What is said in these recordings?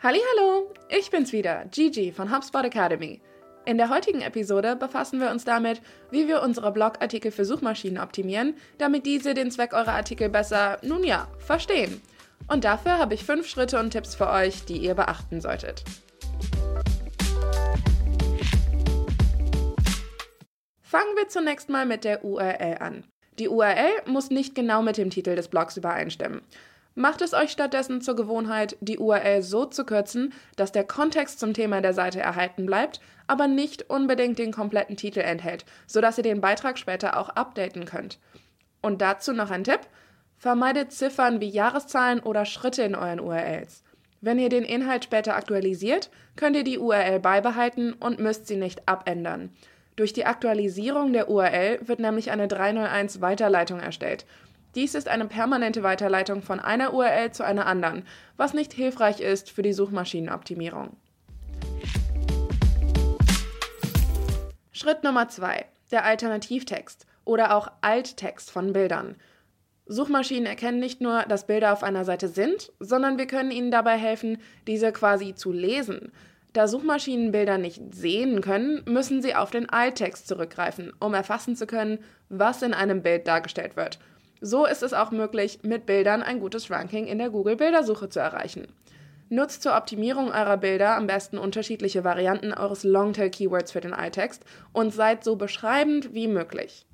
Hallo, ich bin's wieder, Gigi von HubSpot Academy. In der heutigen Episode befassen wir uns damit, wie wir unsere Blogartikel für Suchmaschinen optimieren, damit diese den Zweck eurer Artikel besser, nun ja, verstehen. Und dafür habe ich fünf Schritte und Tipps für euch, die ihr beachten solltet. Fangen wir zunächst mal mit der URL an. Die URL muss nicht genau mit dem Titel des Blogs übereinstimmen. Macht es euch stattdessen zur Gewohnheit, die URL so zu kürzen, dass der Kontext zum Thema der Seite erhalten bleibt, aber nicht unbedingt den kompletten Titel enthält, sodass ihr den Beitrag später auch updaten könnt. Und dazu noch ein Tipp. Vermeidet Ziffern wie Jahreszahlen oder Schritte in euren URLs. Wenn ihr den Inhalt später aktualisiert, könnt ihr die URL beibehalten und müsst sie nicht abändern. Durch die Aktualisierung der URL wird nämlich eine 301 Weiterleitung erstellt dies ist eine permanente Weiterleitung von einer URL zu einer anderen, was nicht hilfreich ist für die Suchmaschinenoptimierung. Schritt Nummer 2. Der Alternativtext oder auch Alttext von Bildern. Suchmaschinen erkennen nicht nur, dass Bilder auf einer Seite sind, sondern wir können ihnen dabei helfen, diese quasi zu lesen. Da Suchmaschinen Bilder nicht sehen können, müssen sie auf den Alttext zurückgreifen, um erfassen zu können, was in einem Bild dargestellt wird so ist es auch möglich, mit Bildern ein gutes Ranking in der Google-Bildersuche zu erreichen. Nutzt zur Optimierung eurer Bilder am besten unterschiedliche Varianten eures Longtail-Keywords für den iText und seid so beschreibend wie möglich.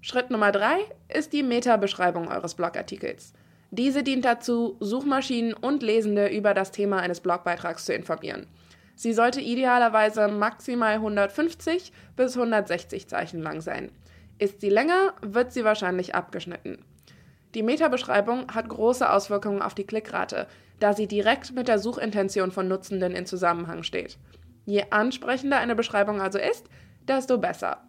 Schritt Nummer 3 ist die Meta-Beschreibung eures Blogartikels. Diese dient dazu, Suchmaschinen und Lesende über das Thema eines Blogbeitrags zu informieren. Sie sollte idealerweise maximal 150 bis 160 Zeichen lang sein. Ist sie länger, wird sie wahrscheinlich abgeschnitten. Die Metabeschreibung hat große Auswirkungen auf die Klickrate, da sie direkt mit der Suchintention von Nutzenden in Zusammenhang steht. Je ansprechender eine Beschreibung also ist, desto besser.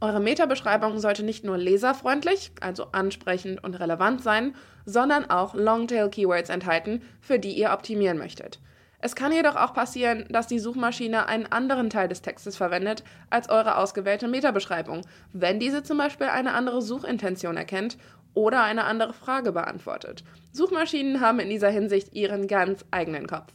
Eure Metabeschreibung sollte nicht nur leserfreundlich, also ansprechend und relevant sein, sondern auch Longtail-Keywords enthalten, für die ihr optimieren möchtet. Es kann jedoch auch passieren, dass die Suchmaschine einen anderen Teil des Textes verwendet als eure ausgewählte Metabeschreibung, wenn diese zum Beispiel eine andere Suchintention erkennt oder eine andere Frage beantwortet. Suchmaschinen haben in dieser Hinsicht ihren ganz eigenen Kopf.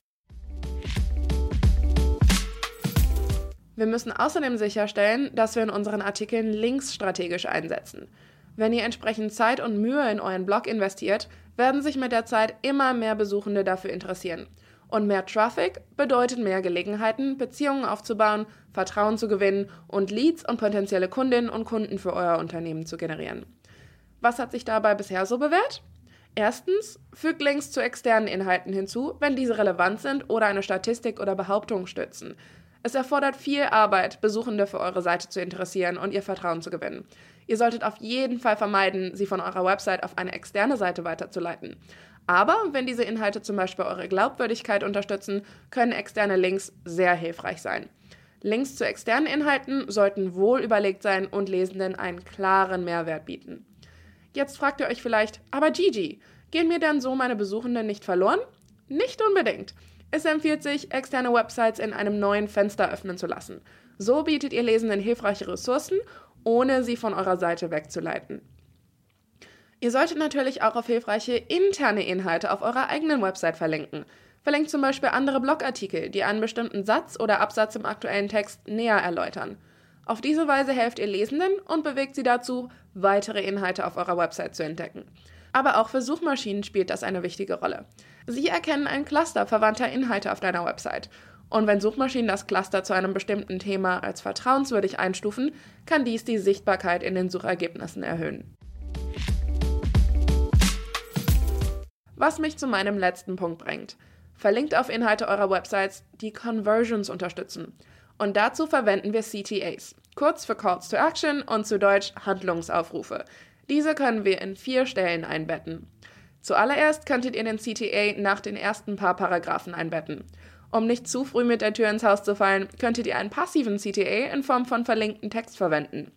Wir müssen außerdem sicherstellen, dass wir in unseren Artikeln Links strategisch einsetzen. Wenn ihr entsprechend Zeit und Mühe in euren Blog investiert, werden sich mit der Zeit immer mehr Besuchende dafür interessieren. Und mehr Traffic bedeutet mehr Gelegenheiten, Beziehungen aufzubauen, Vertrauen zu gewinnen und Leads und potenzielle Kundinnen und Kunden für euer Unternehmen zu generieren. Was hat sich dabei bisher so bewährt? Erstens, fügt Links zu externen Inhalten hinzu, wenn diese relevant sind oder eine Statistik oder Behauptung stützen. Es erfordert viel Arbeit, Besuchende für eure Seite zu interessieren und ihr Vertrauen zu gewinnen. Ihr solltet auf jeden Fall vermeiden, sie von eurer Website auf eine externe Seite weiterzuleiten. Aber wenn diese Inhalte zum Beispiel eure Glaubwürdigkeit unterstützen, können externe Links sehr hilfreich sein. Links zu externen Inhalten sollten wohl überlegt sein und Lesenden einen klaren Mehrwert bieten. Jetzt fragt ihr euch vielleicht, aber Gigi, gehen mir dann so meine Besuchenden nicht verloren? Nicht unbedingt. Es empfiehlt sich, externe Websites in einem neuen Fenster öffnen zu lassen. So bietet ihr Lesenden hilfreiche Ressourcen, ohne sie von eurer Seite wegzuleiten. Ihr solltet natürlich auch auf hilfreiche interne Inhalte auf eurer eigenen Website verlinken. Verlinkt zum Beispiel andere Blogartikel, die einen bestimmten Satz oder Absatz im aktuellen Text näher erläutern. Auf diese Weise helft ihr Lesenden und bewegt sie dazu, weitere Inhalte auf eurer Website zu entdecken. Aber auch für Suchmaschinen spielt das eine wichtige Rolle. Sie erkennen ein Cluster verwandter Inhalte auf deiner Website. Und wenn Suchmaschinen das Cluster zu einem bestimmten Thema als vertrauenswürdig einstufen, kann dies die Sichtbarkeit in den Suchergebnissen erhöhen. Was mich zu meinem letzten Punkt bringt. Verlinkt auf Inhalte eurer Websites, die Conversions unterstützen. Und dazu verwenden wir CTAs, kurz für Calls to Action und zu Deutsch Handlungsaufrufe. Diese können wir in vier Stellen einbetten. Zuallererst könntet ihr den CTA nach den ersten paar Paragraphen einbetten. Um nicht zu früh mit der Tür ins Haus zu fallen, könntet ihr einen passiven CTA in Form von verlinkten Text verwenden.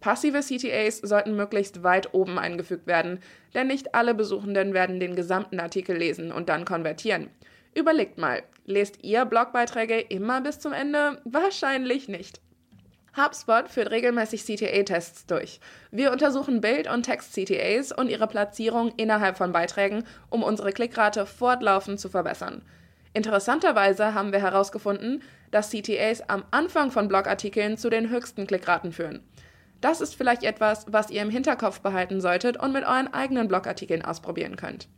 Passive CTAs sollten möglichst weit oben eingefügt werden, denn nicht alle Besuchenden werden den gesamten Artikel lesen und dann konvertieren. Überlegt mal, lest ihr Blogbeiträge immer bis zum Ende? Wahrscheinlich nicht. HubSpot führt regelmäßig CTA-Tests durch. Wir untersuchen Bild- und Text-CTAs und ihre Platzierung innerhalb von Beiträgen, um unsere Klickrate fortlaufend zu verbessern. Interessanterweise haben wir herausgefunden, dass CTAs am Anfang von Blogartikeln zu den höchsten Klickraten führen. Das ist vielleicht etwas, was ihr im Hinterkopf behalten solltet und mit euren eigenen Blogartikeln ausprobieren könnt.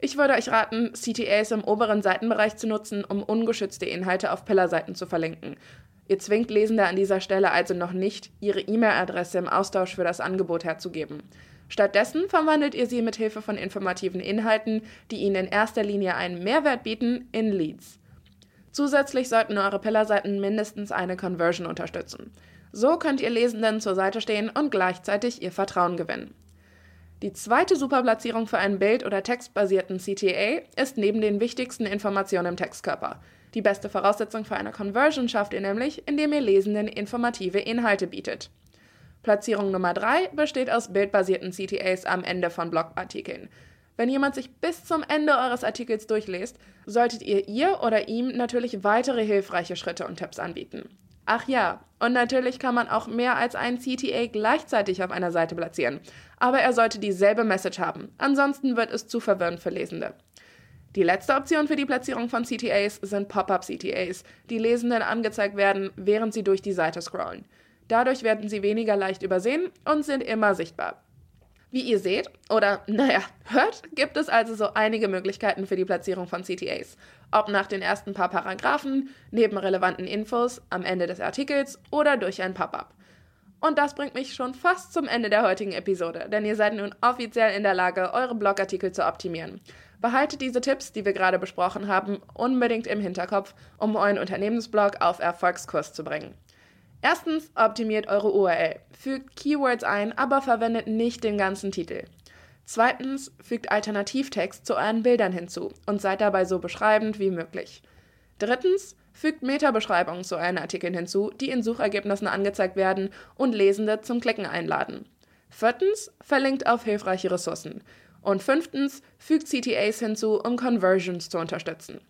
Ich würde euch raten, CTAs im oberen Seitenbereich zu nutzen, um ungeschützte Inhalte auf Pillarseiten zu verlinken. Ihr zwingt Lesende an dieser Stelle also noch nicht, ihre E-Mail-Adresse im Austausch für das Angebot herzugeben. Stattdessen verwandelt ihr sie mit Hilfe von informativen Inhalten, die ihnen in erster Linie einen Mehrwert bieten, in Leads. Zusätzlich sollten eure Pillarseiten mindestens eine Conversion unterstützen. So könnt ihr Lesenden zur Seite stehen und gleichzeitig ihr Vertrauen gewinnen. Die zweite Superplatzierung für einen bild- oder textbasierten CTA ist neben den wichtigsten Informationen im Textkörper. Die beste Voraussetzung für eine Conversion schafft ihr nämlich, indem ihr Lesenden informative Inhalte bietet. Platzierung Nummer 3 besteht aus bildbasierten CTAs am Ende von Blogartikeln. Wenn jemand sich bis zum Ende eures Artikels durchliest, solltet ihr ihr oder ihm natürlich weitere hilfreiche Schritte und Tipps anbieten. Ach ja, und natürlich kann man auch mehr als einen CTA gleichzeitig auf einer Seite platzieren, aber er sollte dieselbe Message haben, ansonsten wird es zu verwirrend für Lesende. Die letzte Option für die Platzierung von CTAs sind Pop-up-CTAs, die Lesenden angezeigt werden, während sie durch die Seite scrollen. Dadurch werden sie weniger leicht übersehen und sind immer sichtbar. Wie ihr seht oder naja, hört, gibt es also so einige Möglichkeiten für die Platzierung von CTAs. Ob nach den ersten paar Paragraphen, neben relevanten Infos, am Ende des Artikels oder durch ein Pop-up. Und das bringt mich schon fast zum Ende der heutigen Episode, denn ihr seid nun offiziell in der Lage, eure Blogartikel zu optimieren. Behaltet diese Tipps, die wir gerade besprochen haben, unbedingt im Hinterkopf, um euren Unternehmensblog auf Erfolgskurs zu bringen. Erstens, optimiert eure URL. Fügt Keywords ein, aber verwendet nicht den ganzen Titel. Zweitens, fügt Alternativtext zu euren Bildern hinzu und seid dabei so beschreibend wie möglich. Drittens, fügt Meta-Beschreibungen zu euren Artikeln hinzu, die in Suchergebnissen angezeigt werden und Lesende zum Klicken einladen. Viertens, verlinkt auf hilfreiche Ressourcen. Und fünftens, fügt CTAs hinzu, um Conversions zu unterstützen.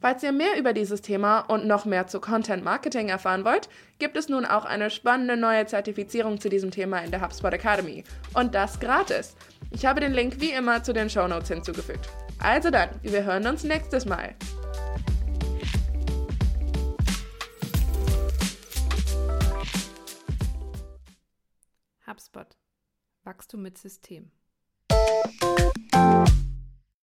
Falls ihr mehr über dieses Thema und noch mehr zu Content Marketing erfahren wollt, gibt es nun auch eine spannende neue Zertifizierung zu diesem Thema in der HubSpot Academy. Und das gratis. Ich habe den Link wie immer zu den Show Notes hinzugefügt. Also dann, wir hören uns nächstes Mal. HubSpot. Wachstum mit System. Música